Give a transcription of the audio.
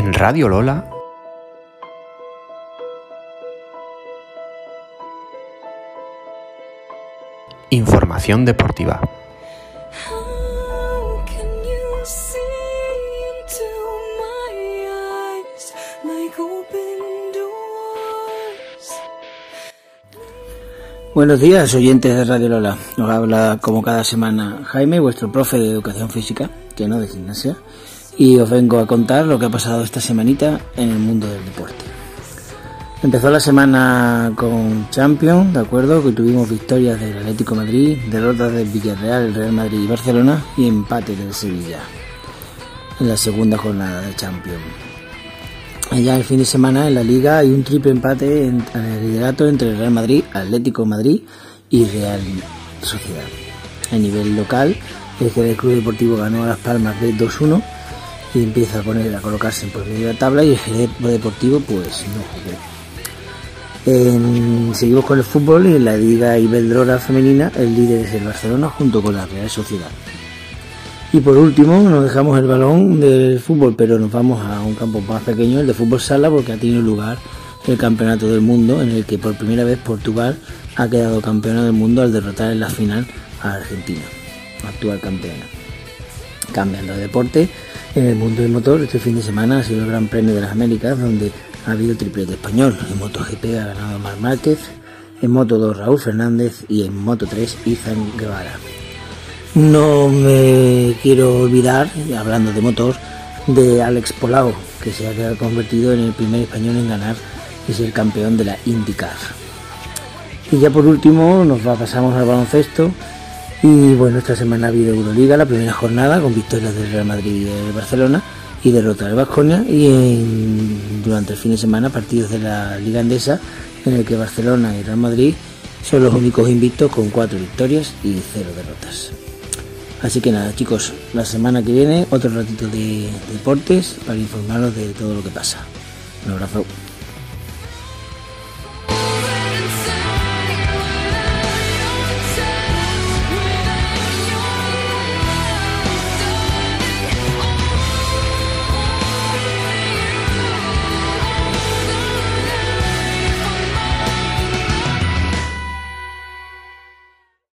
En Radio Lola. Información deportiva. Buenos días, oyentes de Radio Lola. Nos habla como cada semana Jaime, vuestro profe de educación física, que no de gimnasia, y os vengo a contar lo que ha pasado esta semanita en el mundo del deporte. Empezó la semana con Champions, ¿de acuerdo? Que tuvimos victorias del Atlético Madrid, derrotas del Villarreal, Real Madrid y Barcelona y empate del Sevilla en la segunda jornada de Champions. Ya el fin de semana en la liga hay un triple empate en, el liderato entre Real Madrid, Atlético Madrid y Real Sociedad. A nivel local, el Club Deportivo ganó a Las Palmas de 2-1 y empieza a poner a colocarse en por medio de la tabla y el Jerez Deportivo pues no jugó. Seguimos con el fútbol y en la Liga Iberdrola femenina el líder es el Barcelona junto con la Real Sociedad. Y por último, nos dejamos el balón del fútbol, pero nos vamos a un campo más pequeño, el de fútbol sala, porque ha tenido lugar el Campeonato del Mundo, en el que por primera vez Portugal ha quedado campeona del mundo al derrotar en la final a Argentina, actual campeona. Cambiando de deporte, en el mundo del motor, este fin de semana ha sido el Gran Premio de las Américas, donde ha habido triplete español. En MotoGP ha ganado Mar Márquez, en Moto 2 Raúl Fernández y en Moto 3 Izan Guevara. No me quiero olvidar, hablando de motor, de Alex Polao, que se ha convertido en el primer español en ganar y ser campeón de la IndyCar. Y ya por último nos pasamos al baloncesto. Y bueno, esta semana ha habido Euroliga, la primera jornada, con victorias del Real Madrid y del Barcelona y derrota del Vasconia. Y en- durante el fin de semana partidos de la Liga Andesa, en el que Barcelona y Real Madrid son los únicos invictos con cuatro victorias y cero derrotas. Así que nada, chicos, la semana que viene otro ratito de deportes para informaros de todo lo que pasa. Un abrazo.